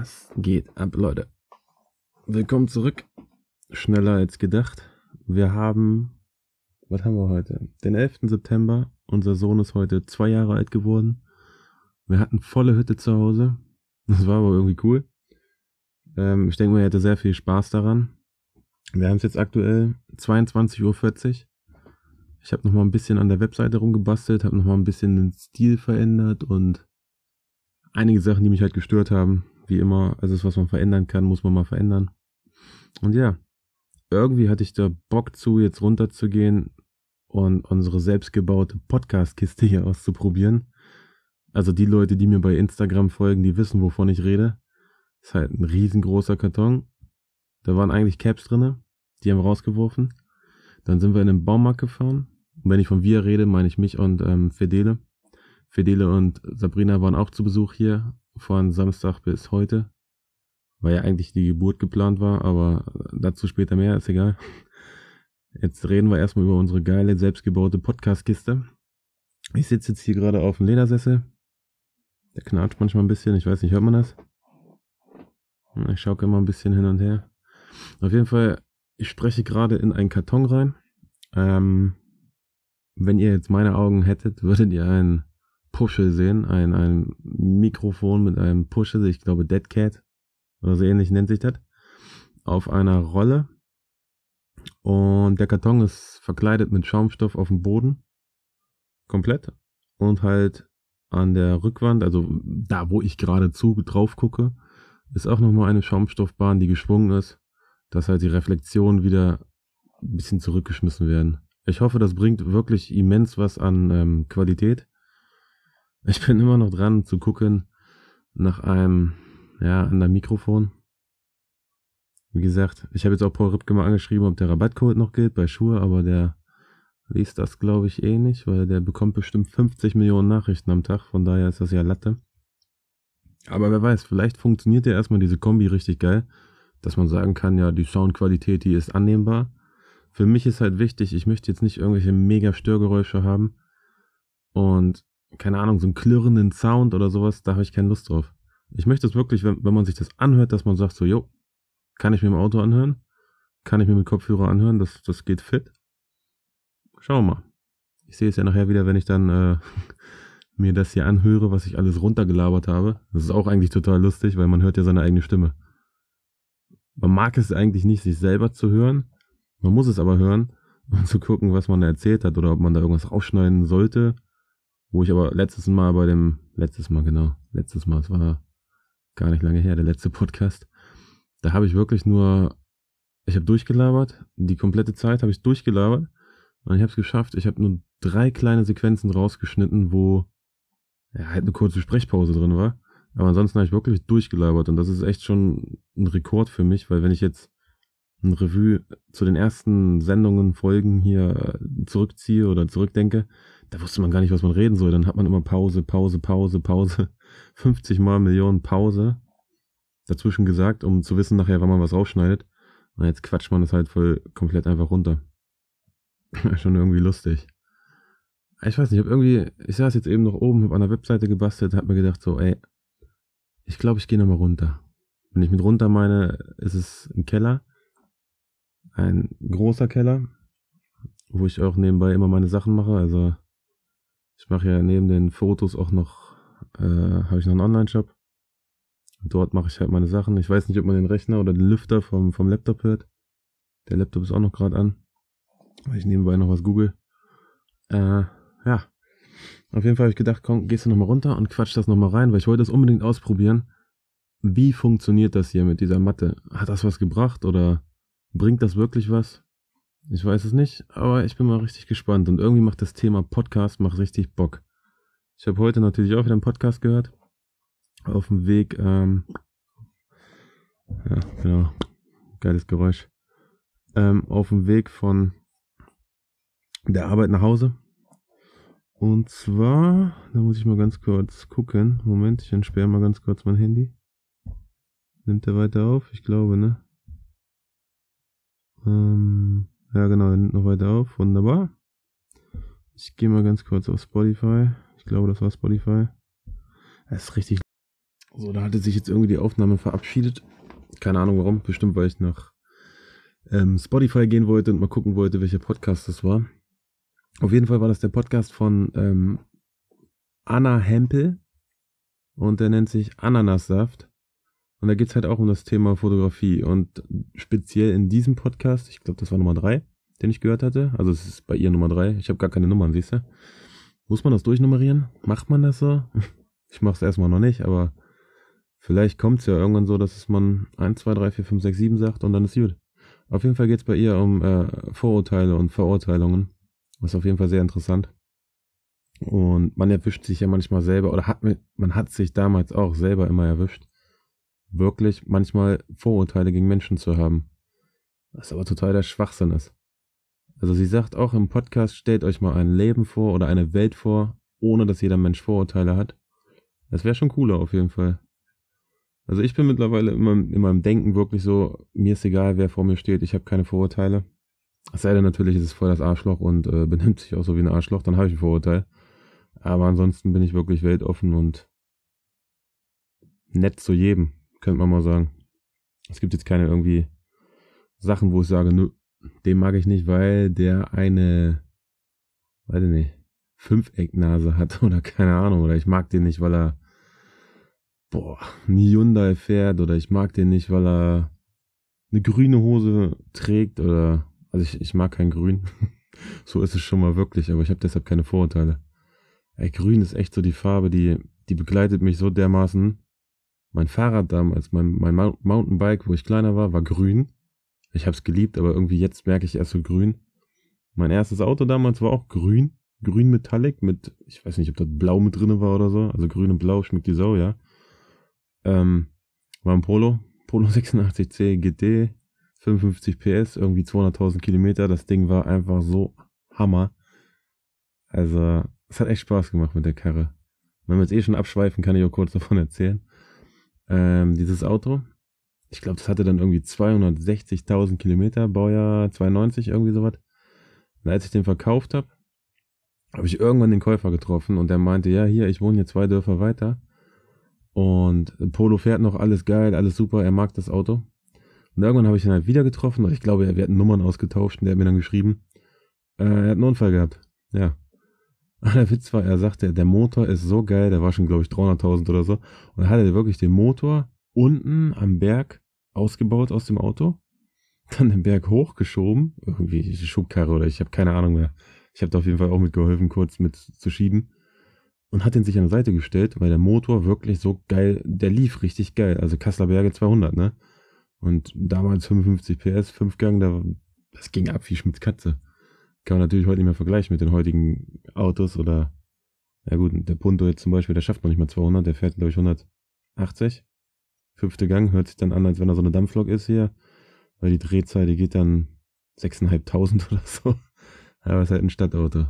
Was geht ab, Leute? Willkommen zurück. Schneller als gedacht. Wir haben, was haben wir heute? Den 11. September. Unser Sohn ist heute zwei Jahre alt geworden. Wir hatten volle Hütte zu Hause. Das war aber irgendwie cool. Ähm, ich denke mal, er hatte sehr viel Spaß daran. Wir haben es jetzt aktuell 22.40 Uhr. Ich habe noch mal ein bisschen an der Webseite rumgebastelt, habe noch mal ein bisschen den Stil verändert und einige Sachen, die mich halt gestört haben. Wie immer, alles, was man verändern kann, muss man mal verändern. Und ja, irgendwie hatte ich da Bock zu, jetzt runterzugehen und unsere selbstgebaute Podcast-Kiste hier auszuprobieren. Also die Leute, die mir bei Instagram folgen, die wissen, wovon ich rede. Ist halt ein riesengroßer Karton. Da waren eigentlich Caps drinne, die haben wir rausgeworfen. Dann sind wir in den Baumarkt gefahren. Und wenn ich von wir rede, meine ich mich und ähm, Fedele. Fedele und Sabrina waren auch zu Besuch hier von Samstag bis heute, weil ja eigentlich die Geburt geplant war, aber dazu später mehr, ist egal. Jetzt reden wir erstmal über unsere geile, selbstgebaute Podcast-Kiste. Ich sitze jetzt hier gerade auf dem Ledersessel. Der knatscht manchmal ein bisschen, ich weiß nicht, hört man das? Ich schaue immer ein bisschen hin und her. Auf jeden Fall, ich spreche gerade in einen Karton rein. Ähm, wenn ihr jetzt meine Augen hättet, würdet ihr einen Puschel sehen, ein, ein Mikrofon mit einem Puschel, ich glaube Dead Cat oder so ähnlich nennt sich das, auf einer Rolle. Und der Karton ist verkleidet mit Schaumstoff auf dem Boden. Komplett. Und halt an der Rückwand, also da, wo ich geradezu drauf gucke, ist auch nochmal eine Schaumstoffbahn, die geschwungen ist, dass halt die Reflexionen wieder ein bisschen zurückgeschmissen werden. Ich hoffe, das bringt wirklich immens was an ähm, Qualität. Ich bin immer noch dran zu gucken nach einem, ja, an der Mikrofon. Wie gesagt, ich habe jetzt auch Paul Ripke mal angeschrieben, ob der Rabattcode noch gilt bei Schuhe, aber der liest das, glaube ich, eh nicht, weil der bekommt bestimmt 50 Millionen Nachrichten am Tag, von daher ist das ja Latte. Aber wer weiß, vielleicht funktioniert ja erstmal diese Kombi richtig geil, dass man sagen kann, ja, die Soundqualität, die ist annehmbar. Für mich ist halt wichtig, ich möchte jetzt nicht irgendwelche mega Störgeräusche haben und keine Ahnung, so einen klirrenden Sound oder sowas, da habe ich keine Lust drauf. Ich möchte es wirklich, wenn, wenn man sich das anhört, dass man sagt so, jo, kann ich mir im Auto anhören? Kann ich mir mit Kopfhörer anhören? Das, das geht fit. Schauen wir mal. Ich sehe es ja nachher wieder, wenn ich dann äh, mir das hier anhöre, was ich alles runtergelabert habe. Das ist auch eigentlich total lustig, weil man hört ja seine eigene Stimme. Man mag es eigentlich nicht, sich selber zu hören. Man muss es aber hören, um zu gucken, was man da erzählt hat oder ob man da irgendwas rausschneiden sollte wo ich aber letztes Mal bei dem, letztes Mal genau, letztes Mal, es war gar nicht lange her, der letzte Podcast, da habe ich wirklich nur, ich habe durchgelabert, die komplette Zeit habe ich durchgelabert und ich habe es geschafft, ich habe nur drei kleine Sequenzen rausgeschnitten, wo ja, halt eine kurze Sprechpause drin war. Aber ansonsten habe ich wirklich durchgelabert und das ist echt schon ein Rekord für mich, weil wenn ich jetzt ein Revue zu den ersten Sendungen, Folgen hier zurückziehe oder zurückdenke, da wusste man gar nicht, was man reden soll. Dann hat man immer Pause, Pause, Pause, Pause. 50 mal Millionen Pause dazwischen gesagt, um zu wissen nachher, wann man was rausschneidet. Und jetzt quatscht man das halt voll komplett einfach runter. Schon irgendwie lustig. Ich weiß nicht, ich hab irgendwie, ich saß jetzt eben noch oben, hab an der Webseite gebastelt, hab mir gedacht so, ey, ich glaube, ich gehe nochmal runter. Wenn ich mit runter meine, ist es ein Keller. Ein großer Keller, wo ich auch nebenbei immer meine Sachen mache. Also ich mache ja neben den Fotos auch noch, äh, habe ich noch einen Online-Shop. Dort mache ich halt meine Sachen. Ich weiß nicht, ob man den Rechner oder den Lüfter vom, vom Laptop hört. Der Laptop ist auch noch gerade an. Weil ich nebenbei noch was google. Äh, ja. Auf jeden Fall habe ich gedacht, komm, gehst du nochmal runter und quatsch das nochmal rein, weil ich wollte das unbedingt ausprobieren. Wie funktioniert das hier mit dieser Matte? Hat das was gebracht oder bringt das wirklich was? Ich weiß es nicht, aber ich bin mal richtig gespannt. Und irgendwie macht das Thema Podcast macht richtig Bock. Ich habe heute natürlich auch wieder einen Podcast gehört. Auf dem Weg, ähm, ja, genau, geiles Geräusch. Ähm, auf dem Weg von der Arbeit nach Hause. Und zwar, da muss ich mal ganz kurz gucken. Moment, ich entsperre mal ganz kurz mein Handy. Nimmt er weiter auf? Ich glaube, ne? Ähm, ja, genau, noch weiter auf. Wunderbar. Ich gehe mal ganz kurz auf Spotify. Ich glaube, das war Spotify. Das ist richtig. So, da hatte sich jetzt irgendwie die Aufnahme verabschiedet. Keine Ahnung warum. Bestimmt, weil ich nach ähm, Spotify gehen wollte und mal gucken wollte, welcher Podcast das war. Auf jeden Fall war das der Podcast von ähm, Anna Hempel. Und der nennt sich Ananassaft. Und da geht's halt auch um das Thema Fotografie. Und speziell in diesem Podcast, ich glaube, das war Nummer drei, den ich gehört hatte. Also es ist bei ihr Nummer drei. Ich habe gar keine Nummern, siehst du? Muss man das durchnummerieren? Macht man das so? Ich mache es erstmal noch nicht, aber Vielleicht kommt es ja irgendwann so, dass es man 1, 2, 3, 4, 5, 6, 7 sagt und dann ist gut. Auf jeden Fall geht es bei ihr um äh, Vorurteile und Verurteilungen. Ist auf jeden Fall sehr interessant. Und man erwischt sich ja manchmal selber, oder hat man hat sich damals auch selber immer erwischt, wirklich manchmal Vorurteile gegen Menschen zu haben. Was aber total der Schwachsinn ist. Also sie sagt auch im Podcast, stellt euch mal ein Leben vor oder eine Welt vor, ohne dass jeder Mensch Vorurteile hat. Das wäre schon cooler auf jeden Fall. Also ich bin mittlerweile in meinem, in meinem Denken wirklich so, mir ist egal, wer vor mir steht, ich habe keine Vorurteile. Es sei denn natürlich, ist es voll das Arschloch und äh, benimmt sich auch so wie ein Arschloch, dann habe ich ein Vorurteil. Aber ansonsten bin ich wirklich weltoffen und nett zu jedem, könnte man mal sagen. Es gibt jetzt keine irgendwie Sachen, wo ich sage, nö, den mag ich nicht, weil der eine, weiß ich nicht, Fünfecknase hat oder keine Ahnung, oder ich mag den nicht, weil er boah, ein Hyundai fährt oder ich mag den nicht, weil er eine grüne Hose trägt oder, also ich, ich mag kein Grün. so ist es schon mal wirklich, aber ich habe deshalb keine Vorurteile. Ey, grün ist echt so die Farbe, die, die begleitet mich so dermaßen. Mein Fahrrad damals, mein, mein Mountainbike, wo ich kleiner war, war grün. Ich hab's geliebt, aber irgendwie jetzt merke ich erst so grün. Mein erstes Auto damals war auch grün. Grün Metallic mit, ich weiß nicht, ob das blau mit drinne war oder so. Also grün und blau schmeckt die Sau, ja. Ähm, war ein Polo, Polo 86C GT, 55 PS, irgendwie 200.000 Kilometer. Das Ding war einfach so Hammer. Also, es hat echt Spaß gemacht mit der Karre. Wenn wir jetzt eh schon abschweifen, kann ich auch kurz davon erzählen. Ähm, dieses Auto, ich glaube, das hatte dann irgendwie 260.000 Kilometer, Baujahr 92, irgendwie sowas. Und als ich den verkauft habe, habe ich irgendwann den Käufer getroffen und der meinte, ja, hier, ich wohne hier zwei Dörfer weiter. Und Polo fährt noch, alles geil, alles super, er mag das Auto. Und irgendwann habe ich ihn halt wieder getroffen, ich glaube, wir hatten Nummern ausgetauscht und der hat mir dann geschrieben, äh, er hat einen Unfall gehabt. Ja. Der Witz war, er sagte, der Motor ist so geil, der war schon, glaube ich, 300.000 oder so. Und dann hat er wirklich den Motor unten am Berg ausgebaut aus dem Auto, dann den Berg hochgeschoben, irgendwie Schubkarre oder ich habe keine Ahnung mehr. Ich habe da auf jeden Fall auch mitgeholfen, kurz mit zu schieben und hat den sich an die Seite gestellt, weil der Motor wirklich so geil, der lief richtig geil. Also Kassler Berge 200, ne? Und damals 55 PS, 5 Gang, da, das ging ab wie Schmitz Katze. Kann man natürlich heute nicht mehr vergleichen mit den heutigen Autos oder, ja gut, der Punto jetzt zum Beispiel, der schafft noch nicht mal 200, der fährt glaube ich 180. Fünfte Gang hört sich dann an, als wenn er so eine Dampflok ist hier, weil die Drehzahl, die geht dann 6.500 oder so. Aber es ist halt ein Stadtauto.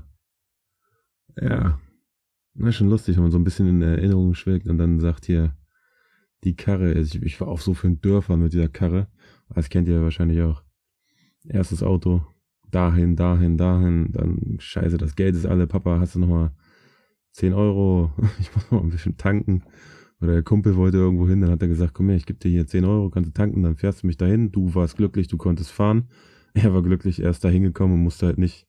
Ja, na, schon lustig, wenn man so ein bisschen in Erinnerung schwelgt und dann sagt hier, die Karre, also ich, ich war auf so vielen Dörfern mit dieser Karre, das kennt ihr wahrscheinlich auch. Erstes Auto, dahin, dahin, dahin, dann scheiße, das Geld ist alle, Papa, hast du nochmal 10 Euro, ich muss noch ein bisschen tanken. Oder der Kumpel wollte irgendwo hin, dann hat er gesagt, komm her, ich gebe dir hier 10 Euro, kannst du tanken, dann fährst du mich dahin. Du warst glücklich, du konntest fahren. Er war glücklich, er ist da hingekommen und musste halt nicht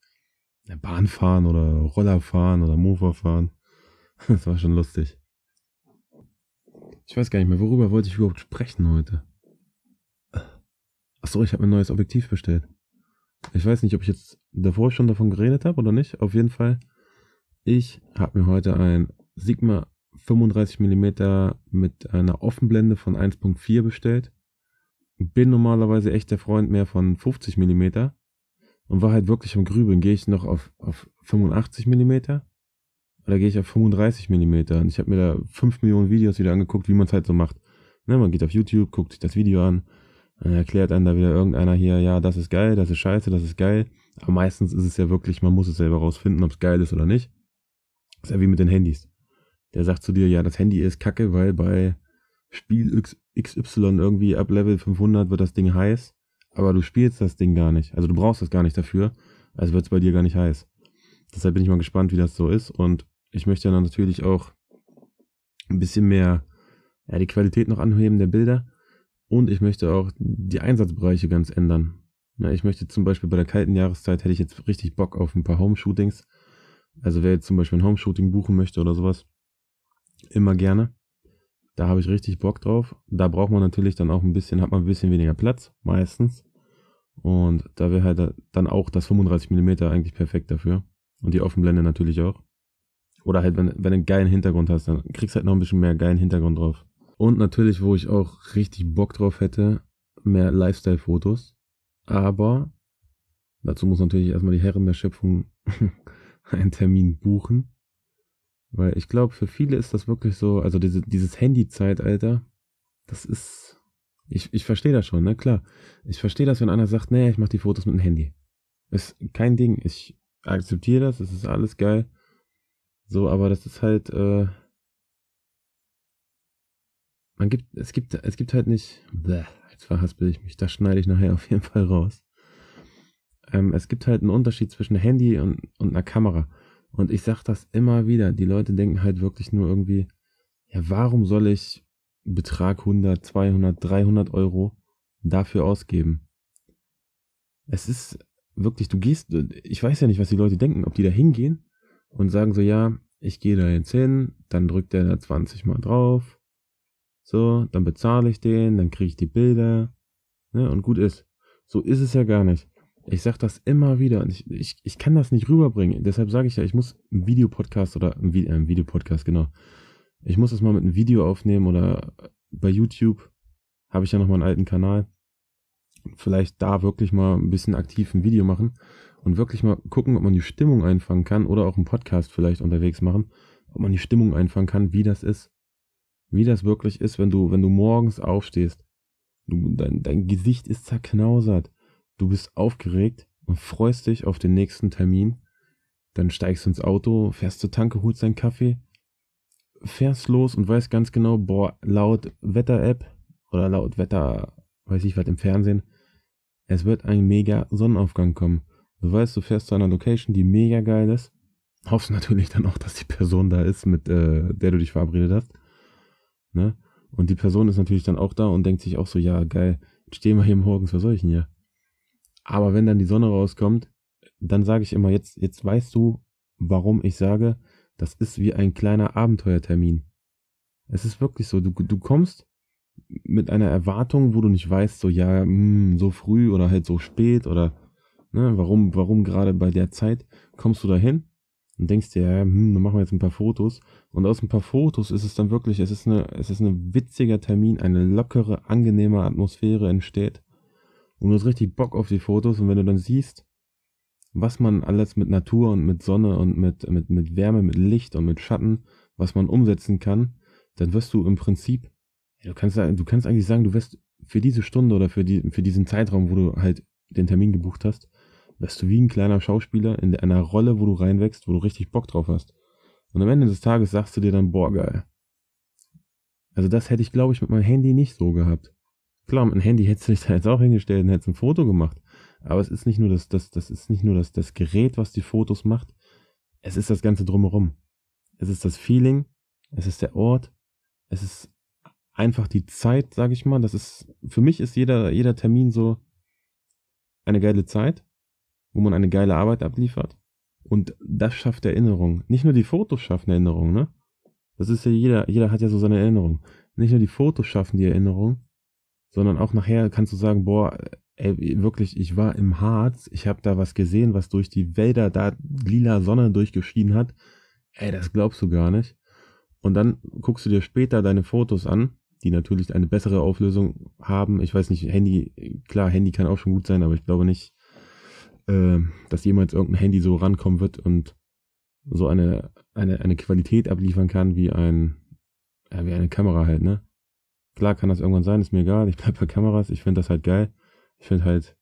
Bahn fahren oder Roller fahren oder Mofa fahren. Das war schon lustig. Ich weiß gar nicht mehr, worüber wollte ich überhaupt sprechen heute? Achso, ich habe ein neues Objektiv bestellt. Ich weiß nicht, ob ich jetzt davor schon davon geredet habe oder nicht. Auf jeden Fall, ich habe mir heute ein Sigma 35 mm mit einer Offenblende von 1.4 bestellt. Bin normalerweise echt der Freund mehr von 50 mm und war halt wirklich am Grübeln. Gehe ich noch auf, auf 85 mm da gehe ich auf 35 mm und ich habe mir da 5 Millionen Videos wieder angeguckt, wie man es halt so macht. Ne, man geht auf YouTube, guckt sich das Video an, dann erklärt einem da wieder irgendeiner hier, ja, das ist geil, das ist scheiße, das ist geil. Aber meistens ist es ja wirklich, man muss es selber rausfinden, ob es geil ist oder nicht. Ist ja wie mit den Handys. Der sagt zu dir, ja, das Handy ist kacke, weil bei Spiel XY irgendwie ab Level 500 wird das Ding heiß, aber du spielst das Ding gar nicht. Also du brauchst das gar nicht dafür, also wird es bei dir gar nicht heiß. Deshalb bin ich mal gespannt, wie das so ist und ich möchte dann natürlich auch ein bisschen mehr ja, die Qualität noch anheben der Bilder und ich möchte auch die Einsatzbereiche ganz ändern. Na, ich möchte zum Beispiel bei der kalten Jahreszeit hätte ich jetzt richtig Bock auf ein paar Home-Shootings. Also wer jetzt zum Beispiel ein Home-Shooting buchen möchte oder sowas, immer gerne. Da habe ich richtig Bock drauf. Da braucht man natürlich dann auch ein bisschen, hat man ein bisschen weniger Platz, meistens. Und da wäre halt dann auch das 35 mm eigentlich perfekt dafür. Und die Offenblende natürlich auch. Oder halt, wenn, wenn du einen geilen Hintergrund hast, dann kriegst du halt noch ein bisschen mehr geilen Hintergrund drauf. Und natürlich, wo ich auch richtig Bock drauf hätte, mehr Lifestyle-Fotos. Aber dazu muss natürlich erstmal die Herren der Schöpfung einen Termin buchen. Weil ich glaube, für viele ist das wirklich so, also diese, dieses Handy-Zeitalter, das ist, ich, ich verstehe das schon, ne, klar. Ich verstehe das, wenn einer sagt, nee, ich mache die Fotos mit dem Handy. Ist kein Ding, ich akzeptiere das, es ist alles geil. So, aber das ist halt, äh, man gibt, es gibt, es gibt halt nicht, bleh, jetzt verhaspel ich mich, das schneide ich nachher auf jeden Fall raus. Ähm, es gibt halt einen Unterschied zwischen Handy und, und einer Kamera. Und ich sag das immer wieder, die Leute denken halt wirklich nur irgendwie, ja, warum soll ich Betrag 100, 200, 300 Euro dafür ausgeben? Es ist wirklich, du gehst, ich weiß ja nicht, was die Leute denken, ob die da hingehen und sagen so, ja, ich gehe da jetzt hin, dann drückt der da 20 mal drauf, so, dann bezahle ich den, dann kriege ich die Bilder, ne, und gut ist. So ist es ja gar nicht. Ich sag das immer wieder und ich, ich, ich kann das nicht rüberbringen. Deshalb sage ich ja, ich muss einen Videopodcast oder ein, Vi äh, ein Videopodcast, genau. Ich muss das mal mit einem Video aufnehmen oder bei YouTube habe ich ja noch mal einen alten Kanal. Vielleicht da wirklich mal ein bisschen aktiv ein Video machen und wirklich mal gucken, ob man die Stimmung einfangen kann oder auch einen Podcast vielleicht unterwegs machen, ob man die Stimmung einfangen kann, wie das ist. Wie das wirklich ist, wenn du, wenn du morgens aufstehst. Du, dein, dein Gesicht ist zerknausert. Du bist aufgeregt und freust dich auf den nächsten Termin. Dann steigst du ins Auto, fährst zur Tanke, holst deinen Kaffee, fährst los und weißt ganz genau, boah, laut Wetter-App oder laut Wetter, weiß ich was im Fernsehen, es wird ein mega Sonnenaufgang kommen. Du weißt, du fährst zu einer Location, die mega geil ist. Hoffst natürlich dann auch, dass die Person da ist, mit äh, der du dich verabredet hast. Ne? Und die Person ist natürlich dann auch da und denkt sich auch so, ja, geil, stehen wir hier morgens, was soll ich denn hier? Aber wenn dann die Sonne rauskommt, dann sage ich immer, jetzt, jetzt weißt du, warum ich sage, das ist wie ein kleiner Abenteuertermin. Es ist wirklich so, du, du kommst mit einer Erwartung, wo du nicht weißt, so ja, mh, hm, so früh oder halt so spät oder Ne? Warum, warum gerade bei der Zeit kommst du da hin und denkst dir, hm, dann machen wir jetzt ein paar Fotos. Und aus ein paar Fotos ist es dann wirklich, es ist eine, es ist ein witziger Termin, eine lockere, angenehme Atmosphäre entsteht. Und du hast richtig Bock auf die Fotos. Und wenn du dann siehst, was man alles mit Natur und mit Sonne und mit, mit, mit Wärme, mit Licht und mit Schatten, was man umsetzen kann, dann wirst du im Prinzip, du kannst, du kannst eigentlich sagen, du wirst für diese Stunde oder für, die, für diesen Zeitraum, wo du halt den Termin gebucht hast, wirst du wie ein kleiner Schauspieler in einer Rolle, wo du reinwächst, wo du richtig Bock drauf hast. Und am Ende des Tages sagst du dir dann, boah, geil. Also das hätte ich, glaube ich, mit meinem Handy nicht so gehabt. Klar, mit dem Handy hättest du dich da jetzt auch hingestellt und hättest ein Foto gemacht. Aber es ist nicht nur das, das, das ist nicht nur das, das Gerät, was die Fotos macht. Es ist das Ganze drumherum. Es ist das Feeling. Es ist der Ort. Es ist einfach die Zeit, sage ich mal. Das ist, für mich ist jeder, jeder Termin so eine geile Zeit wo man eine geile Arbeit abliefert. Und das schafft Erinnerung. Nicht nur die Fotos schaffen Erinnerung, ne? Das ist ja jeder, jeder hat ja so seine Erinnerung. Nicht nur die Fotos schaffen die Erinnerung, sondern auch nachher kannst du sagen, boah, ey, wirklich, ich war im Harz, ich habe da was gesehen, was durch die Wälder da lila Sonne durchgeschieden hat. Ey, das glaubst du gar nicht. Und dann guckst du dir später deine Fotos an, die natürlich eine bessere Auflösung haben. Ich weiß nicht, Handy, klar, Handy kann auch schon gut sein, aber ich glaube nicht, äh, dass jemals irgendein Handy so rankommen wird und so eine, eine, eine Qualität abliefern kann wie ein, ja, wie eine Kamera halt, ne? Klar kann das irgendwann sein, ist mir egal, ich bleib bei Kameras, ich finde das halt geil. Ich finde halt,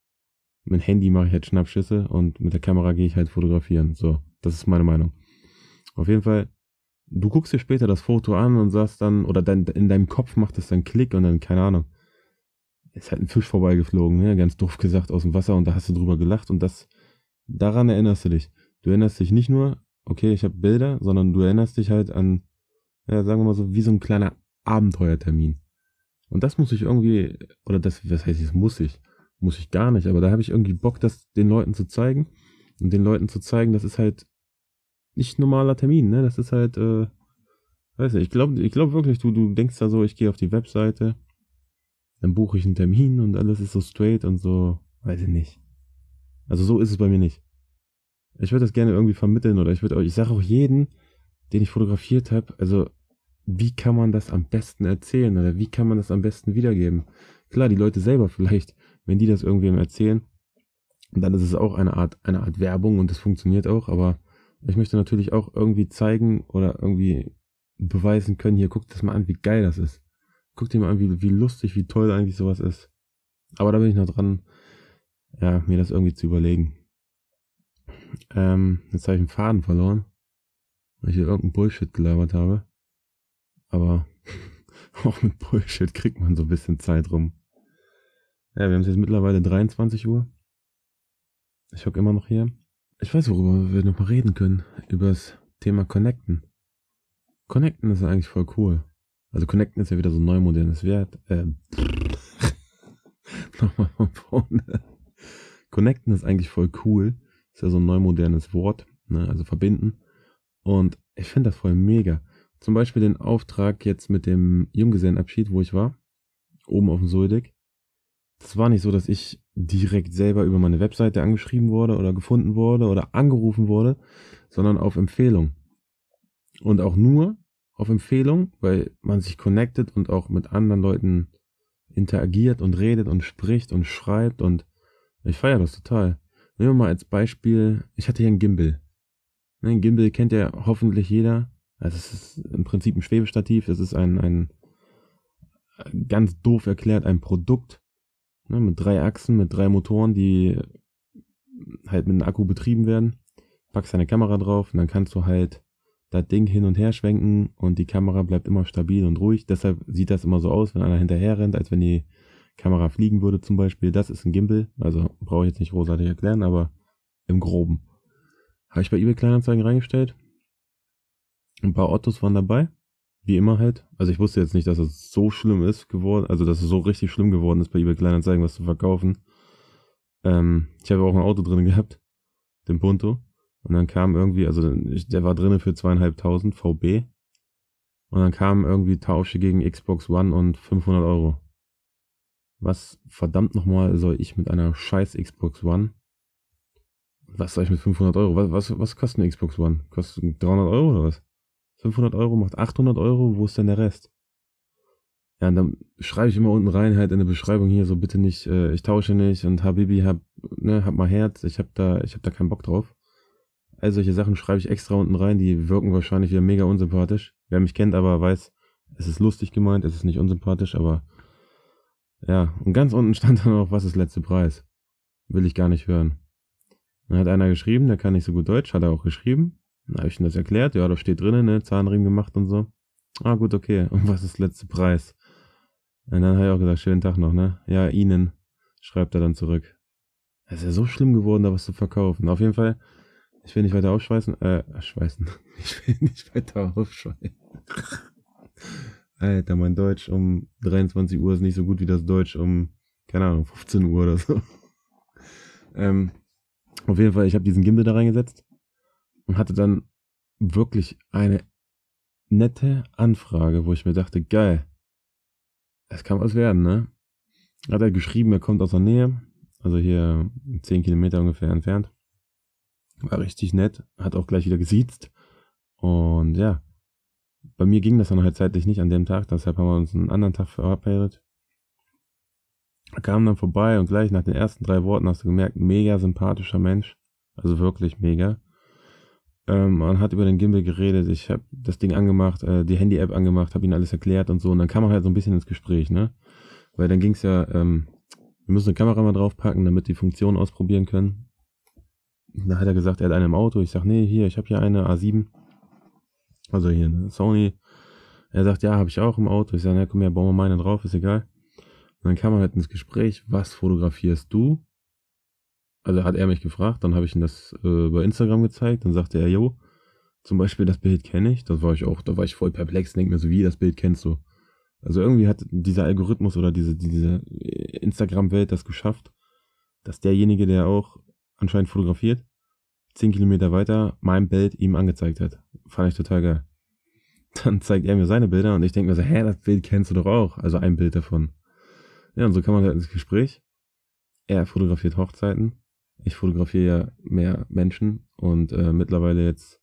mit Handy mache ich halt Schnappschüsse und mit der Kamera gehe ich halt fotografieren. So, das ist meine Meinung. Auf jeden Fall, du guckst dir später das Foto an und sagst dann, oder dein, in deinem Kopf macht es dann Klick und dann, keine Ahnung, ist halt ein Fisch vorbeigeflogen, ne? ganz doof gesagt aus dem Wasser und da hast du drüber gelacht und das, daran erinnerst du dich. Du erinnerst dich nicht nur, okay, ich habe Bilder, sondern du erinnerst dich halt an, ja, sagen wir mal so, wie so ein kleiner Abenteuertermin. Und das muss ich irgendwie, oder das, was heißt, das muss ich, muss ich gar nicht, aber da habe ich irgendwie Bock, das den Leuten zu zeigen und den Leuten zu zeigen, das ist halt nicht normaler Termin, ne? Das ist halt, äh, weiß nicht, ich glaube ich glaub wirklich, du, du denkst da so, ich gehe auf die Webseite, dann buche ich einen Termin und alles ist so straight und so, weiß ich nicht. Also so ist es bei mir nicht. Ich würde das gerne irgendwie vermitteln oder ich würde ich sage auch jeden, den ich fotografiert habe, also wie kann man das am besten erzählen oder wie kann man das am besten wiedergeben? Klar, die Leute selber vielleicht, wenn die das irgendwem erzählen, dann ist es auch eine Art, eine Art Werbung und das funktioniert auch, aber ich möchte natürlich auch irgendwie zeigen oder irgendwie beweisen können, hier guckt das mal an, wie geil das ist. Guckt dir mal an, wie, wie lustig, wie toll eigentlich sowas ist. Aber da bin ich noch dran, ja, mir das irgendwie zu überlegen. Ähm, jetzt habe ich einen Faden verloren, weil ich hier irgendeinen Bullshit gelabert habe. Aber auch mit Bullshit kriegt man so ein bisschen Zeit rum. Ja, wir haben es jetzt mittlerweile 23 Uhr. Ich hocke immer noch hier. Ich weiß, worüber wir nochmal reden können. Über das Thema Connecten. Connecten ist eigentlich voll cool. Also Connecten ist ja wieder so ein neu modernes Wert. Äh, nochmal von vorne. Connecten ist eigentlich voll cool. Ist ja so ein neu modernes Wort. Ne? Also verbinden. Und ich finde das voll mega. Zum Beispiel den Auftrag jetzt mit dem Junggesellenabschied, wo ich war. Oben auf dem Suldig. Das war nicht so, dass ich direkt selber über meine Webseite angeschrieben wurde oder gefunden wurde oder angerufen wurde, sondern auf Empfehlung. Und auch nur auf Empfehlung, weil man sich connectet und auch mit anderen Leuten interagiert und redet und spricht und schreibt und ich feiere das total. Nehmen wir mal als Beispiel, ich hatte hier ein Gimbal. Ne, ein Gimbal kennt ja hoffentlich jeder. Also es ist im Prinzip ein Schwebestativ, es ist ein, ein ganz doof erklärt ein Produkt, Ne, mit drei Achsen, mit drei Motoren, die halt mit einem Akku betrieben werden. Packst deine Kamera drauf und dann kannst du halt das Ding hin und her schwenken und die Kamera bleibt immer stabil und ruhig. Deshalb sieht das immer so aus, wenn einer hinterher rennt, als wenn die Kamera fliegen würde zum Beispiel. Das ist ein Gimbal. Also brauche ich jetzt nicht großartig erklären, aber im Groben. Habe ich bei eBay Kleinanzeigen reingestellt. Ein paar Ottos waren dabei. Wie immer halt. Also ich wusste jetzt nicht, dass es so schlimm ist geworden, also dass es so richtig schlimm geworden ist, bei eBay Kleinanzeigen was zu verkaufen. Ähm, ich habe auch ein Auto drin gehabt, den Punto. Und dann kam irgendwie, also der war drinnen für zweieinhalbtausend VB. Und dann kam irgendwie Tausche gegen Xbox One und 500 Euro. Was verdammt nochmal soll ich mit einer scheiß Xbox One? Was soll ich mit 500 Euro? Was, was, was kostet eine Xbox One? Kostet 300 Euro oder was? 500 Euro macht 800 Euro, wo ist denn der Rest? Ja, und dann schreibe ich immer unten rein halt in der Beschreibung hier so bitte nicht, äh, ich tausche nicht und Habibi, hab, ne, hab mal Herz, ich hab da, ich hab da keinen Bock drauf. All solche Sachen schreibe ich extra unten rein, die wirken wahrscheinlich wieder mega unsympathisch. Wer mich kennt, aber weiß, es ist lustig gemeint, es ist nicht unsympathisch, aber ja, und ganz unten stand dann auch, was ist letzte Preis? Will ich gar nicht hören. Dann hat einer geschrieben, der kann nicht so gut Deutsch, hat er auch geschrieben. Dann habe ich ihm das erklärt, ja, da steht drinnen, ne, Zahnriemen gemacht und so. Ah, gut, okay. Und was ist letzte Preis? Und dann habe ich auch gesagt, schönen Tag noch, ne? Ja, Ihnen, schreibt er dann zurück. Es ist ja so schlimm geworden, da was zu verkaufen. Auf jeden Fall, ich will nicht weiter aufschweißen, äh, schweißen. Ich will nicht weiter aufschweißen. Alter, mein Deutsch um 23 Uhr ist nicht so gut wie das Deutsch um, keine Ahnung, 15 Uhr oder so. ähm, auf jeden Fall, ich habe diesen Gimbal da reingesetzt und hatte dann wirklich eine nette Anfrage, wo ich mir dachte, geil, es kann was werden, ne? Hat er geschrieben, er kommt aus der Nähe, also hier zehn Kilometer ungefähr entfernt. War richtig nett, hat auch gleich wieder gesiezt. Und ja, bei mir ging das dann halt zeitlich nicht an dem Tag, deshalb haben wir uns einen anderen Tag verabredet. Er kam dann vorbei und gleich nach den ersten drei Worten hast du gemerkt, mega sympathischer Mensch. Also wirklich mega. Ähm, man hat über den Gimbal geredet, ich habe das Ding angemacht, äh, die Handy-App angemacht, habe ihnen alles erklärt und so. Und dann kam man halt so ein bisschen ins Gespräch, ne? Weil dann ging's ja, ähm, wir müssen eine Kamera mal draufpacken, damit die Funktion ausprobieren können. Dann hat er gesagt, er hat eine im Auto. Ich sag, nee, hier, ich habe hier eine A7. Also hier eine Sony. Er sagt, ja, habe ich auch im Auto. Ich sage, na komm her, bauen wir meine drauf, ist egal. Und dann kam man halt ins Gespräch, was fotografierst du? Also hat er mich gefragt, dann habe ich ihm das äh, bei Instagram gezeigt, dann sagte er, jo, zum Beispiel das Bild kenne ich, das war ich auch, da war ich voll perplex, denk mir so, wie das Bild kennst du? Also irgendwie hat dieser Algorithmus oder diese, diese Instagram-Welt das geschafft, dass derjenige, der auch anscheinend fotografiert, zehn Kilometer weiter mein Bild ihm angezeigt hat. Fand ich total geil. Dann zeigt er mir seine Bilder und ich denke mir so, hä, das Bild kennst du doch auch. Also ein Bild davon. Ja, und so kann man halt ins Gespräch. Er fotografiert Hochzeiten. Ich fotografiere ja mehr Menschen und äh, mittlerweile jetzt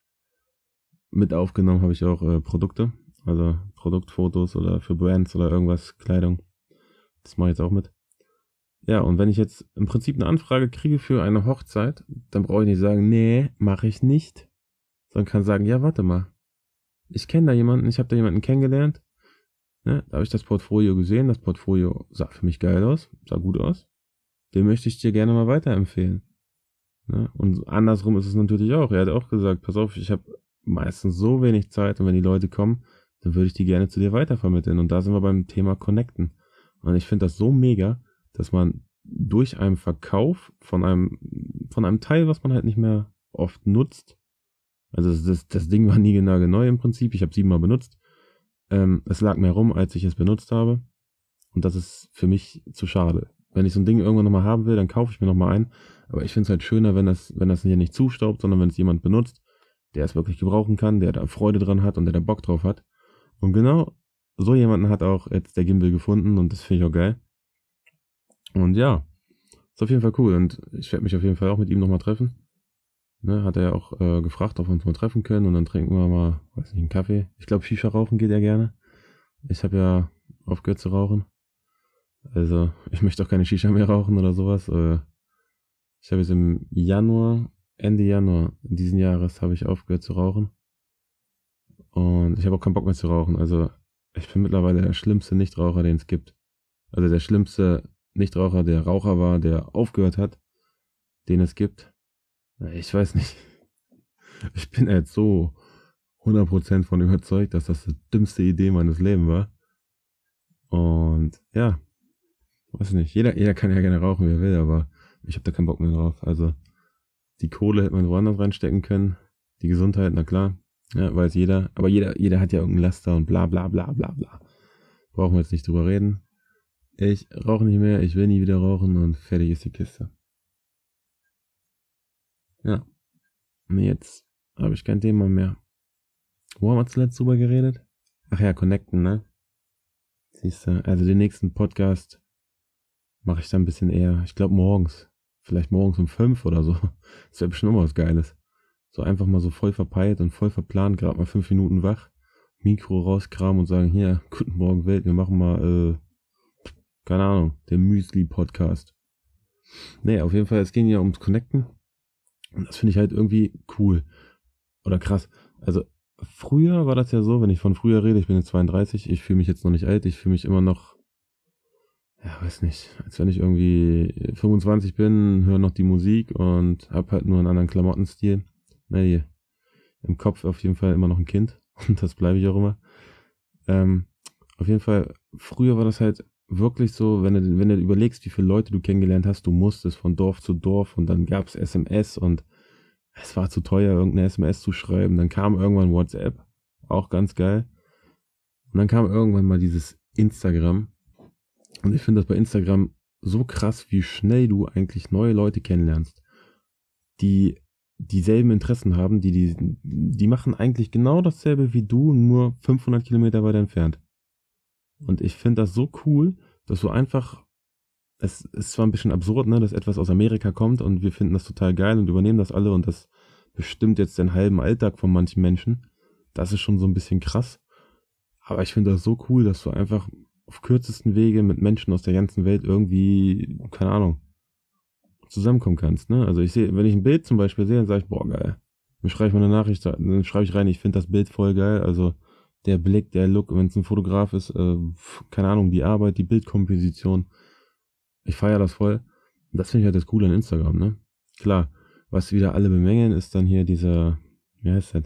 mit aufgenommen habe ich auch äh, Produkte. Also Produktfotos oder für Brands oder irgendwas, Kleidung. Das mache ich jetzt auch mit. Ja, und wenn ich jetzt im Prinzip eine Anfrage kriege für eine Hochzeit, dann brauche ich nicht sagen, nee, mache ich nicht. Sondern kann sagen, ja, warte mal. Ich kenne da jemanden, ich habe da jemanden kennengelernt. Ne, da habe ich das Portfolio gesehen. Das Portfolio sah für mich geil aus, sah gut aus. Den möchte ich dir gerne mal weiterempfehlen. Ne? Und andersrum ist es natürlich auch. Er hat auch gesagt, pass auf, ich habe meistens so wenig Zeit und wenn die Leute kommen, dann würde ich die gerne zu dir weitervermitteln. Und da sind wir beim Thema Connecten. Und ich finde das so mega, dass man durch einen Verkauf von einem, von einem Teil, was man halt nicht mehr oft nutzt, also das, das Ding war nie genau neu im Prinzip, ich habe siebenmal benutzt, ähm, es lag mehr rum, als ich es benutzt habe und das ist für mich zu schade. Wenn ich so ein Ding irgendwann nochmal haben will, dann kaufe ich mir nochmal ein, aber ich finde es halt schöner, wenn das, wenn das hier nicht zustaubt, sondern wenn es jemand benutzt, der es wirklich gebrauchen kann, der da Freude dran hat und der da Bock drauf hat. Und genau so jemanden hat auch jetzt der Gimbal gefunden und das finde ich auch geil. Und ja, ist auf jeden Fall cool und ich werde mich auf jeden Fall auch mit ihm nochmal treffen. Ne, hat er ja auch äh, gefragt, ob wir uns mal treffen können und dann trinken wir mal, weiß nicht, einen Kaffee. Ich glaube, Shisha rauchen geht ja gerne. Ich habe ja aufgehört zu rauchen. Also, ich möchte auch keine Shisha mehr rauchen oder sowas. Äh, ich habe jetzt im Januar, Ende Januar diesen Jahres habe ich aufgehört zu rauchen. Und ich habe auch keinen Bock mehr zu rauchen. Also, ich bin mittlerweile der schlimmste Nichtraucher, den es gibt. Also der schlimmste Nichtraucher, der Raucher war, der aufgehört hat, den es gibt. Ich weiß nicht. Ich bin jetzt so 100% von überzeugt, dass das die dümmste Idee meines Lebens war. Und ja, weiß nicht. Jeder, jeder kann ja gerne rauchen, wie er will, aber ich habe da keinen Bock mehr drauf. Also die Kohle hätte man woanders reinstecken können. Die Gesundheit, na klar. Ja, weiß jeder. Aber jeder, jeder hat ja irgendein Laster und bla bla bla bla bla. Brauchen wir jetzt nicht drüber reden. Ich rauche nicht mehr, ich will nie wieder rauchen und fertig ist die Kiste. Ja. Und jetzt habe ich kein Thema mehr. Wo haben wir zuletzt drüber geredet? Ach ja, connecten, ne? Siehst du, also den nächsten Podcast mache ich dann ein bisschen eher. Ich glaube morgens. Vielleicht morgens um fünf oder so. Das wäre bestimmt immer was Geiles. So einfach mal so voll verpeilt und voll verplant, gerade mal fünf Minuten wach, Mikro rauskramen und sagen, hier, guten Morgen Welt, wir machen mal, äh, keine Ahnung, der Müsli-Podcast. Nee, auf jeden Fall, es ging ja ums Connecten. Und das finde ich halt irgendwie cool. Oder krass. Also, früher war das ja so, wenn ich von früher rede, ich bin jetzt 32, ich fühle mich jetzt noch nicht alt, ich fühle mich immer noch, ja, weiß nicht, als wenn ich irgendwie 25 bin, höre noch die Musik und hab halt nur einen anderen Klamottenstil. Nee, im Kopf auf jeden Fall immer noch ein Kind. Und das bleibe ich auch immer. Ähm, auf jeden Fall, früher war das halt wirklich so, wenn du, wenn du überlegst, wie viele Leute du kennengelernt hast, du musstest von Dorf zu Dorf und dann gab's SMS und es war zu teuer, irgendeine SMS zu schreiben. Dann kam irgendwann WhatsApp, auch ganz geil. Und dann kam irgendwann mal dieses Instagram. Und ich finde das bei Instagram so krass, wie schnell du eigentlich neue Leute kennenlernst, die dieselben Interessen haben, die, die, die machen eigentlich genau dasselbe wie du, nur 500 Kilometer weiter entfernt. Und ich finde das so cool, dass du einfach, es ist zwar ein bisschen absurd, ne, dass etwas aus Amerika kommt und wir finden das total geil und übernehmen das alle und das bestimmt jetzt den halben Alltag von manchen Menschen. Das ist schon so ein bisschen krass. Aber ich finde das so cool, dass du einfach auf kürzesten Wege mit Menschen aus der ganzen Welt irgendwie, keine Ahnung, zusammenkommen kannst. Ne? Also ich sehe, wenn ich ein Bild zum Beispiel sehe, dann sage ich, boah, geil. Dann schreibe ich mal eine Nachricht, dann schreibe ich rein, ich finde das Bild voll geil. Also der Blick, der Look, wenn es ein Fotograf ist, äh, keine Ahnung, die Arbeit, die Bildkomposition. Ich feiere das voll. Und das finde ich halt das Coole an Instagram, ne? Klar, was wieder alle bemängeln, ist dann hier dieser, wie heißt das?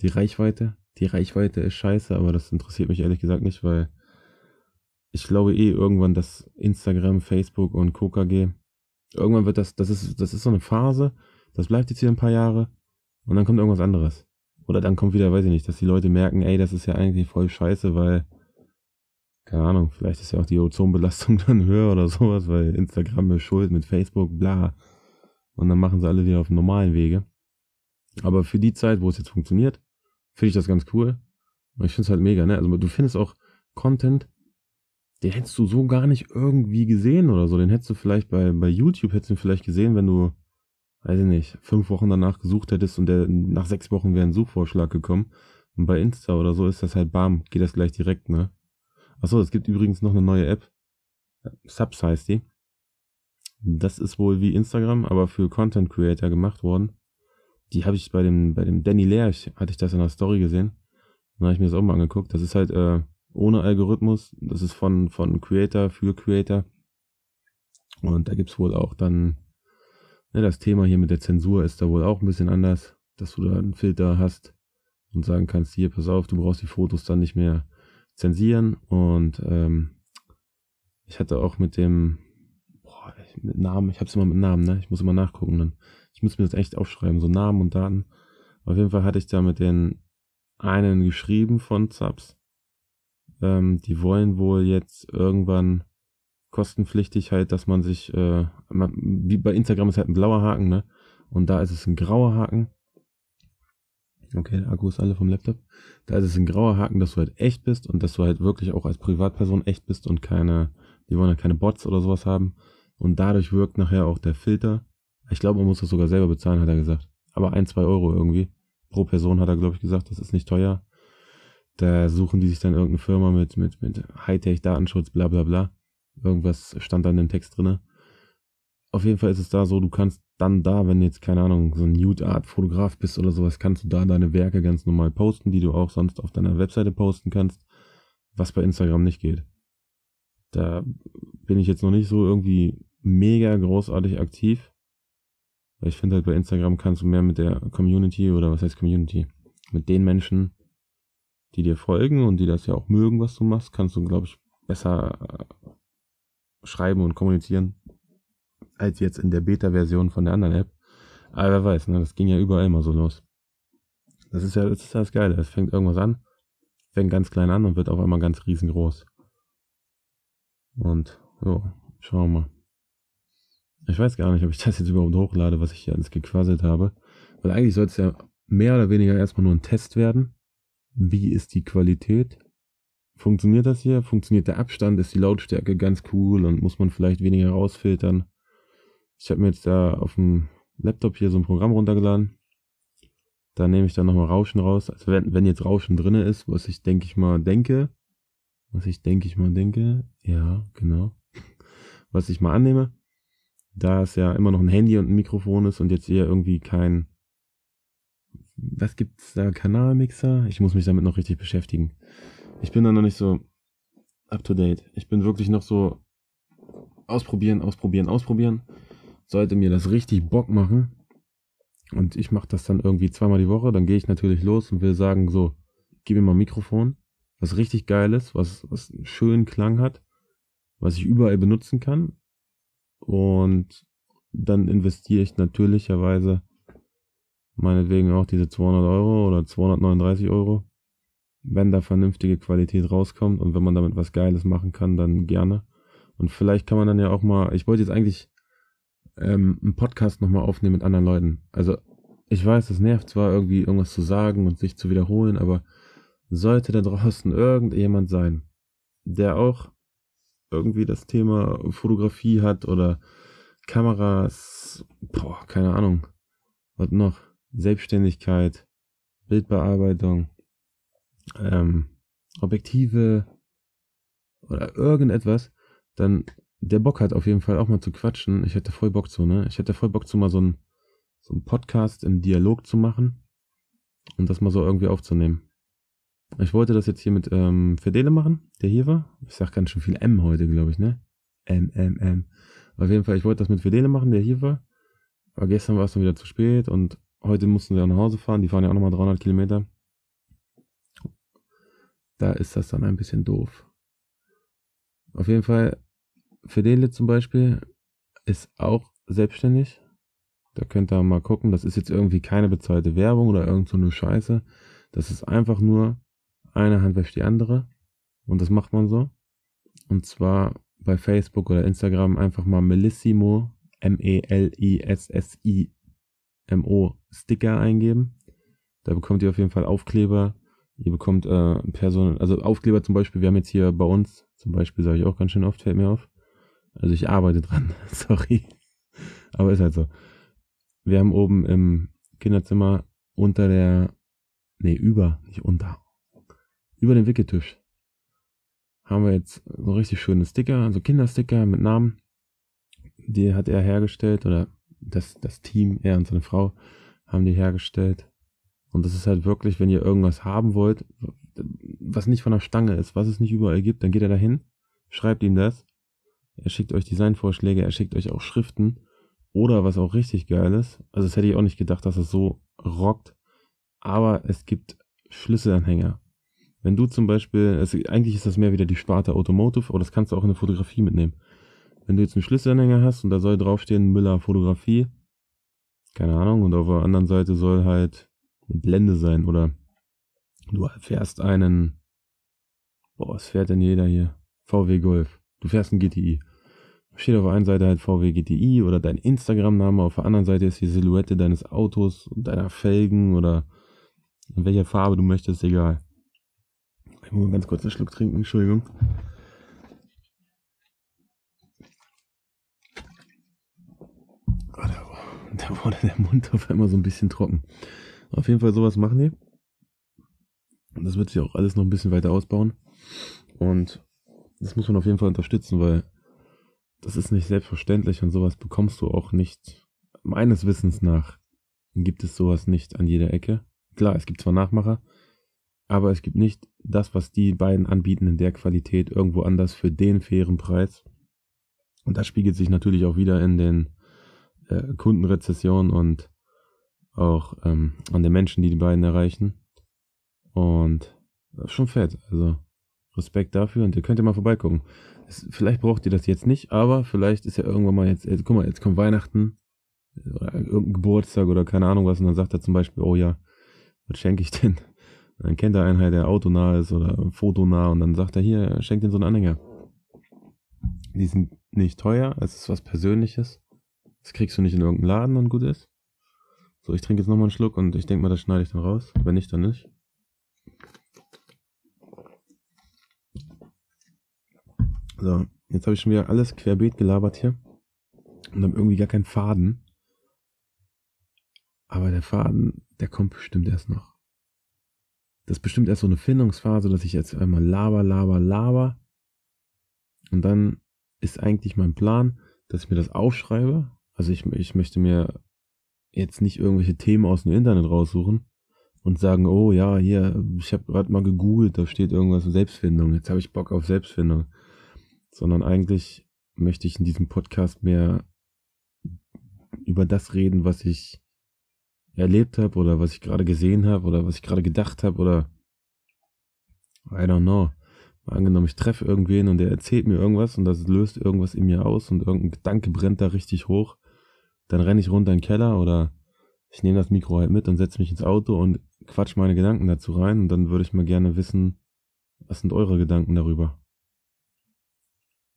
Die Reichweite. Die Reichweite ist scheiße, aber das interessiert mich ehrlich gesagt nicht, weil ich glaube eh irgendwann, dass Instagram, Facebook und KKG, irgendwann wird das, das ist, das ist so eine Phase, das bleibt jetzt hier ein paar Jahre und dann kommt irgendwas anderes. Oder dann kommt wieder, weiß ich nicht, dass die Leute merken, ey, das ist ja eigentlich voll scheiße, weil keine Ahnung, vielleicht ist ja auch die Ozonbelastung dann höher oder sowas, weil Instagram ist schuld mit Facebook, bla. Und dann machen sie alle wieder auf normalen Wege. Aber für die Zeit, wo es jetzt funktioniert, finde ich das ganz cool. Und ich finde es halt mega, ne? Also du findest auch Content, den hättest du so gar nicht irgendwie gesehen oder so. Den hättest du vielleicht bei, bei YouTube hättest du vielleicht gesehen, wenn du, weiß ich nicht, fünf Wochen danach gesucht hättest und der, nach sechs Wochen wäre ein Suchvorschlag gekommen. Und bei Insta oder so ist das halt bam, geht das gleich direkt, ne? Achso, es gibt übrigens noch eine neue App. Subs heißt die. Das ist wohl wie Instagram, aber für Content Creator gemacht worden. Die habe ich bei dem, bei dem Danny Lerch, hatte ich das in der Story gesehen. Dann habe ich mir das auch mal angeguckt. Das ist halt äh, ohne Algorithmus. Das ist von, von Creator für Creator. Und da gibt's wohl auch dann, ne, das Thema hier mit der Zensur ist da wohl auch ein bisschen anders, dass du da einen Filter hast und sagen kannst, hier, pass auf, du brauchst die Fotos dann nicht mehr zensieren. Und ähm, ich hatte auch mit dem, boah, mit Namen, ich hab's immer mit Namen, ne? Ich muss immer nachgucken dann. Ich muss mir das echt aufschreiben, so Namen und Daten. Auf jeden Fall hatte ich da mit den einen geschrieben von Subs. Ähm, die wollen wohl jetzt irgendwann kostenpflichtig halt, dass man sich, äh, wie bei Instagram ist halt ein blauer Haken, ne? Und da ist es ein grauer Haken. Okay, der Akku ist alle vom Laptop. Da ist es ein grauer Haken, dass du halt echt bist und dass du halt wirklich auch als Privatperson echt bist und keine, die wollen ja keine Bots oder sowas haben. Und dadurch wirkt nachher auch der Filter. Ich glaube, man muss das sogar selber bezahlen, hat er gesagt. Aber ein, zwei Euro irgendwie. Pro Person hat er, glaube ich, gesagt, das ist nicht teuer. Da suchen die sich dann irgendeine Firma mit, mit, mit Hightech-Datenschutz, bla bla bla. Irgendwas stand da in dem Text drinne. Auf jeden Fall ist es da so, du kannst dann da, wenn du jetzt, keine Ahnung, so ein Nude-Art-Fotograf bist oder sowas, kannst du da deine Werke ganz normal posten, die du auch sonst auf deiner Webseite posten kannst, was bei Instagram nicht geht. Da bin ich jetzt noch nicht so irgendwie mega großartig aktiv. Weil ich finde halt bei Instagram kannst du mehr mit der Community oder was heißt Community? Mit den Menschen, die dir folgen und die das ja auch mögen, was du machst, kannst du, glaube ich, besser schreiben und kommunizieren als jetzt in der Beta-Version von der anderen App. Aber wer weiß, ne, das ging ja überall immer so los. Das ist ja, das ist das Geile. Es fängt irgendwas an, fängt ganz klein an und wird auf einmal ganz riesengroß. Und, jo, schauen wir mal. Ich weiß gar nicht, ob ich das jetzt überhaupt hochlade, was ich hier alles gequasselt habe. Weil eigentlich soll es ja mehr oder weniger erstmal nur ein Test werden. Wie ist die Qualität? Funktioniert das hier? Funktioniert der Abstand? Ist die Lautstärke ganz cool und muss man vielleicht weniger rausfiltern? Ich habe mir jetzt da auf dem Laptop hier so ein Programm runtergeladen. Da nehme ich dann nochmal Rauschen raus. Also wenn, wenn jetzt Rauschen drinne ist, was ich denke ich mal denke, was ich denke ich mal denke, ja, genau. Was ich mal annehme, da es ja immer noch ein Handy und ein Mikrofon ist und jetzt eher irgendwie kein, was gibt's da, Kanalmixer? Ich muss mich damit noch richtig beschäftigen. Ich bin da noch nicht so up to date. Ich bin wirklich noch so ausprobieren, ausprobieren, ausprobieren sollte mir das richtig Bock machen und ich mache das dann irgendwie zweimal die Woche, dann gehe ich natürlich los und will sagen, so, gib mir mal ein Mikrofon, was richtig geil ist, was, was einen schönen Klang hat, was ich überall benutzen kann. Und dann investiere ich natürlicherweise meinetwegen auch diese 200 Euro oder 239 Euro, wenn da vernünftige Qualität rauskommt und wenn man damit was Geiles machen kann, dann gerne. Und vielleicht kann man dann ja auch mal, ich wollte jetzt eigentlich ähm, einen Podcast nochmal aufnehmen mit anderen Leuten. Also ich weiß, es nervt zwar irgendwie irgendwas zu sagen und sich zu wiederholen, aber sollte da draußen irgendjemand sein, der auch irgendwie das Thema Fotografie hat oder Kameras, boah, keine Ahnung, was noch, Selbstständigkeit, Bildbearbeitung, ähm, Objektive oder irgendetwas, dann der Bock hat auf jeden Fall auch mal zu quatschen. Ich hätte voll Bock zu, ne? Ich hätte voll Bock zu mal so ein, so Podcast im Dialog zu machen und das mal so irgendwie aufzunehmen. Ich wollte das jetzt hier mit ähm, Fedele machen, der hier war. Ich sag ganz schön viel M heute, glaube ich, ne? M, M, M. Auf jeden Fall, ich wollte das mit Fedele machen, der hier war. Aber gestern war es dann wieder zu spät und heute mussten wir nach Hause fahren. Die fahren ja auch nochmal 300 Kilometer. Da ist das dann ein bisschen doof. Auf jeden Fall Fedele zum Beispiel ist auch selbstständig. Da könnt ihr mal gucken. Das ist jetzt irgendwie keine bezahlte Werbung oder irgend so eine Scheiße. Das ist einfach nur eine Hand wäscht die andere. Und das macht man so. Und zwar bei Facebook oder Instagram einfach mal Melissimo, M-E-L-I-S-S-I-M-O Sticker eingeben. Da bekommt ihr auf jeden Fall Aufkleber. Ihr bekommt äh, Personen, also Aufkleber zum Beispiel, wir haben jetzt hier bei uns, zum Beispiel sage ich auch ganz schön oft, fällt mir auf. Also ich arbeite dran, sorry. Aber ist halt so. Wir haben oben im Kinderzimmer unter der, nee, über, nicht unter, über dem Wickeltisch haben wir jetzt so richtig schöne Sticker, also Kindersticker mit Namen. Die hat er hergestellt oder das, das Team, er und seine Frau haben die hergestellt. Und das ist halt wirklich, wenn ihr irgendwas haben wollt, was nicht von der Stange ist, was es nicht überall gibt, dann geht er dahin, schreibt ihm das. Er schickt euch Designvorschläge, er schickt euch auch Schriften. Oder was auch richtig geil ist, also das hätte ich auch nicht gedacht, dass es so rockt, aber es gibt Schlüsselanhänger. Wenn du zum Beispiel, also eigentlich ist das mehr wieder die Sparte Automotive, aber das kannst du auch in der Fotografie mitnehmen. Wenn du jetzt einen Schlüsselanhänger hast und da soll draufstehen Müller Fotografie, keine Ahnung, und auf der anderen Seite soll halt eine Blende sein oder du fährst einen, boah, was fährt denn jeder hier? VW Golf. Du fährst einen GTI. Steht auf der einen Seite halt VW GTI oder dein Instagram-Name, auf der anderen Seite ist die Silhouette deines Autos und deiner Felgen oder in welcher Farbe du möchtest, egal. Ich muss mal ganz kurz einen Schluck trinken, Entschuldigung. Oh, da, da wurde der Mund auf einmal so ein bisschen trocken. Auf jeden Fall sowas machen die. Und das wird sich auch alles noch ein bisschen weiter ausbauen. Und das muss man auf jeden Fall unterstützen, weil das ist nicht selbstverständlich und sowas bekommst du auch nicht. Meines Wissens nach gibt es sowas nicht an jeder Ecke. Klar, es gibt zwar Nachmacher, aber es gibt nicht das, was die beiden anbieten in der Qualität irgendwo anders für den fairen Preis. Und das spiegelt sich natürlich auch wieder in den äh, Kundenrezessionen und auch ähm, an den Menschen, die die beiden erreichen. Und das ist schon fett. Also Respekt dafür und ihr könnt ja mal vorbeigucken. Es, vielleicht braucht ihr das jetzt nicht, aber vielleicht ist ja irgendwann mal jetzt, jetzt guck mal, jetzt kommt Weihnachten oder irgendein Geburtstag oder keine Ahnung was und dann sagt er zum Beispiel, oh ja, was schenke ich denn? Dann kennt er einen halt, der autonah ist oder fotonah und dann sagt er hier, schenkt den so einen Anhänger. Die sind nicht teuer, es ist was Persönliches. Das kriegst du nicht in irgendeinem Laden und gut ist. So, ich trinke jetzt nochmal einen Schluck und ich denke mal, das schneide ich dann raus. Wenn nicht, dann nicht. So, jetzt habe ich schon wieder alles querbeet gelabert hier. Und habe irgendwie gar keinen Faden. Aber der Faden, der kommt bestimmt erst noch. Das ist bestimmt erst so eine Findungsphase, dass ich jetzt einmal laber, laber, laber. Und dann ist eigentlich mein Plan, dass ich mir das aufschreibe. Also ich, ich möchte mir jetzt nicht irgendwelche Themen aus dem Internet raussuchen und sagen, oh ja, hier, ich habe gerade mal gegoogelt, da steht irgendwas Selbstfindung, jetzt habe ich Bock auf Selbstfindung. Sondern eigentlich möchte ich in diesem Podcast mehr über das reden, was ich erlebt habe oder was ich gerade gesehen habe oder was ich gerade gedacht habe oder I don't know. Angenommen, ich treffe irgendwen und der erzählt mir irgendwas und das löst irgendwas in mir aus und irgendein Gedanke brennt da richtig hoch dann renne ich runter in den Keller oder ich nehme das Mikro halt mit und setze mich ins Auto und quatsch meine Gedanken dazu rein und dann würde ich mal gerne wissen, was sind eure Gedanken darüber?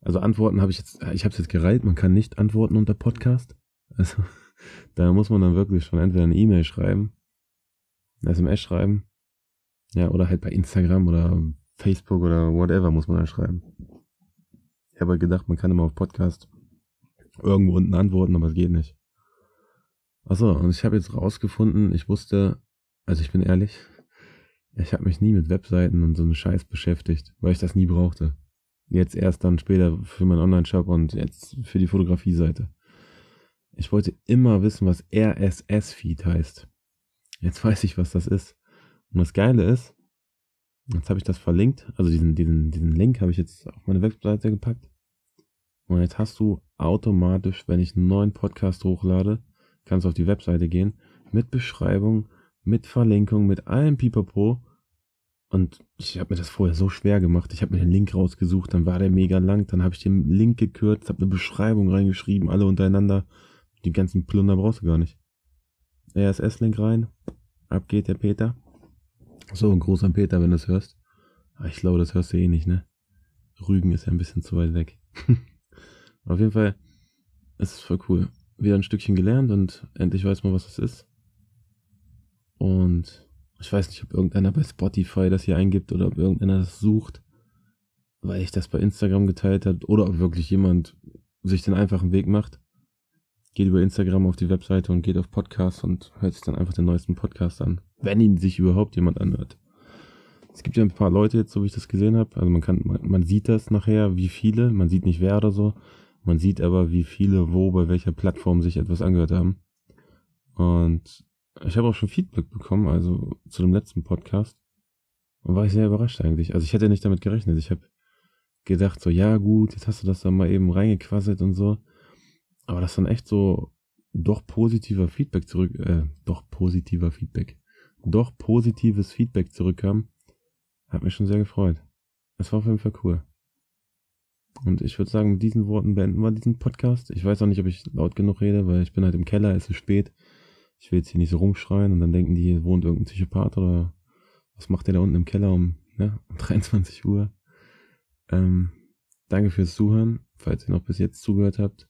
Also Antworten habe ich jetzt, ich habe es jetzt gereiht, man kann nicht antworten unter Podcast. Also da muss man dann wirklich schon entweder eine E-Mail schreiben, eine SMS schreiben, ja, oder halt bei Instagram oder Facebook oder whatever muss man dann schreiben. Ich habe halt gedacht, man kann immer auf Podcast irgendwo unten antworten, aber es geht nicht. Achso, und ich habe jetzt rausgefunden, ich wusste, also ich bin ehrlich, ich habe mich nie mit Webseiten und so einem Scheiß beschäftigt, weil ich das nie brauchte. Jetzt erst dann später für meinen Online-Shop und jetzt für die Fotografie-Seite. Ich wollte immer wissen, was RSS-Feed heißt. Jetzt weiß ich, was das ist. Und das Geile ist, jetzt habe ich das verlinkt, also diesen, diesen, diesen Link habe ich jetzt auf meine Webseite gepackt. Und jetzt hast du automatisch, wenn ich einen neuen Podcast hochlade, kannst auf die Webseite gehen, mit Beschreibung, mit Verlinkung, mit allem Pipapo. Und ich habe mir das vorher so schwer gemacht. Ich habe mir den Link rausgesucht, dann war der mega lang, dann habe ich den Link gekürzt, habe eine Beschreibung reingeschrieben, alle untereinander. Die ganzen Plunder brauchst du gar nicht. RSS-Link rein, ab geht der Peter. So, ein an Peter, wenn du es hörst. Ah, ich glaube, das hörst du eh nicht, ne? Rügen ist ja ein bisschen zu weit weg. Auf jeden Fall ist es voll cool. Wieder ein Stückchen gelernt und endlich weiß man, was es ist. Und ich weiß nicht, ob irgendeiner bei Spotify das hier eingibt oder ob irgendeiner das sucht, weil ich das bei Instagram geteilt habe oder ob wirklich jemand sich den einfachen Weg macht. Geht über Instagram auf die Webseite und geht auf Podcast und hört sich dann einfach den neuesten Podcast an. Wenn ihn sich überhaupt jemand anhört. Es gibt ja ein paar Leute jetzt, so wie ich das gesehen habe. Also man kann, man, man sieht das nachher, wie viele. Man sieht nicht wer oder so. Man sieht aber, wie viele wo bei welcher Plattform sich etwas angehört haben. Und ich habe auch schon Feedback bekommen, also zu dem letzten Podcast. Und war ich sehr überrascht eigentlich. Also ich hätte nicht damit gerechnet. Ich habe gedacht, so, ja gut, jetzt hast du das da mal eben reingequasselt und so. Aber das dann echt so doch positiver Feedback zurück, äh, doch positiver Feedback, doch positives Feedback zurückkam, hat mich schon sehr gefreut. Es war auf jeden Fall cool. Und ich würde sagen, mit diesen Worten beenden wir diesen Podcast. Ich weiß auch nicht, ob ich laut genug rede, weil ich bin halt im Keller, es ist spät. Ich will jetzt hier nicht so rumschreien und dann denken die, hier wohnt irgendein Psychopath oder was macht der da unten im Keller um, ja, um 23 Uhr. Ähm, danke fürs Zuhören, falls ihr noch bis jetzt zugehört habt.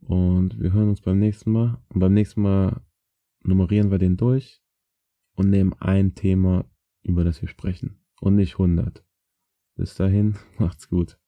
Und wir hören uns beim nächsten Mal. Und beim nächsten Mal nummerieren wir den durch und nehmen ein Thema, über das wir sprechen. Und nicht 100. Bis dahin, macht's gut.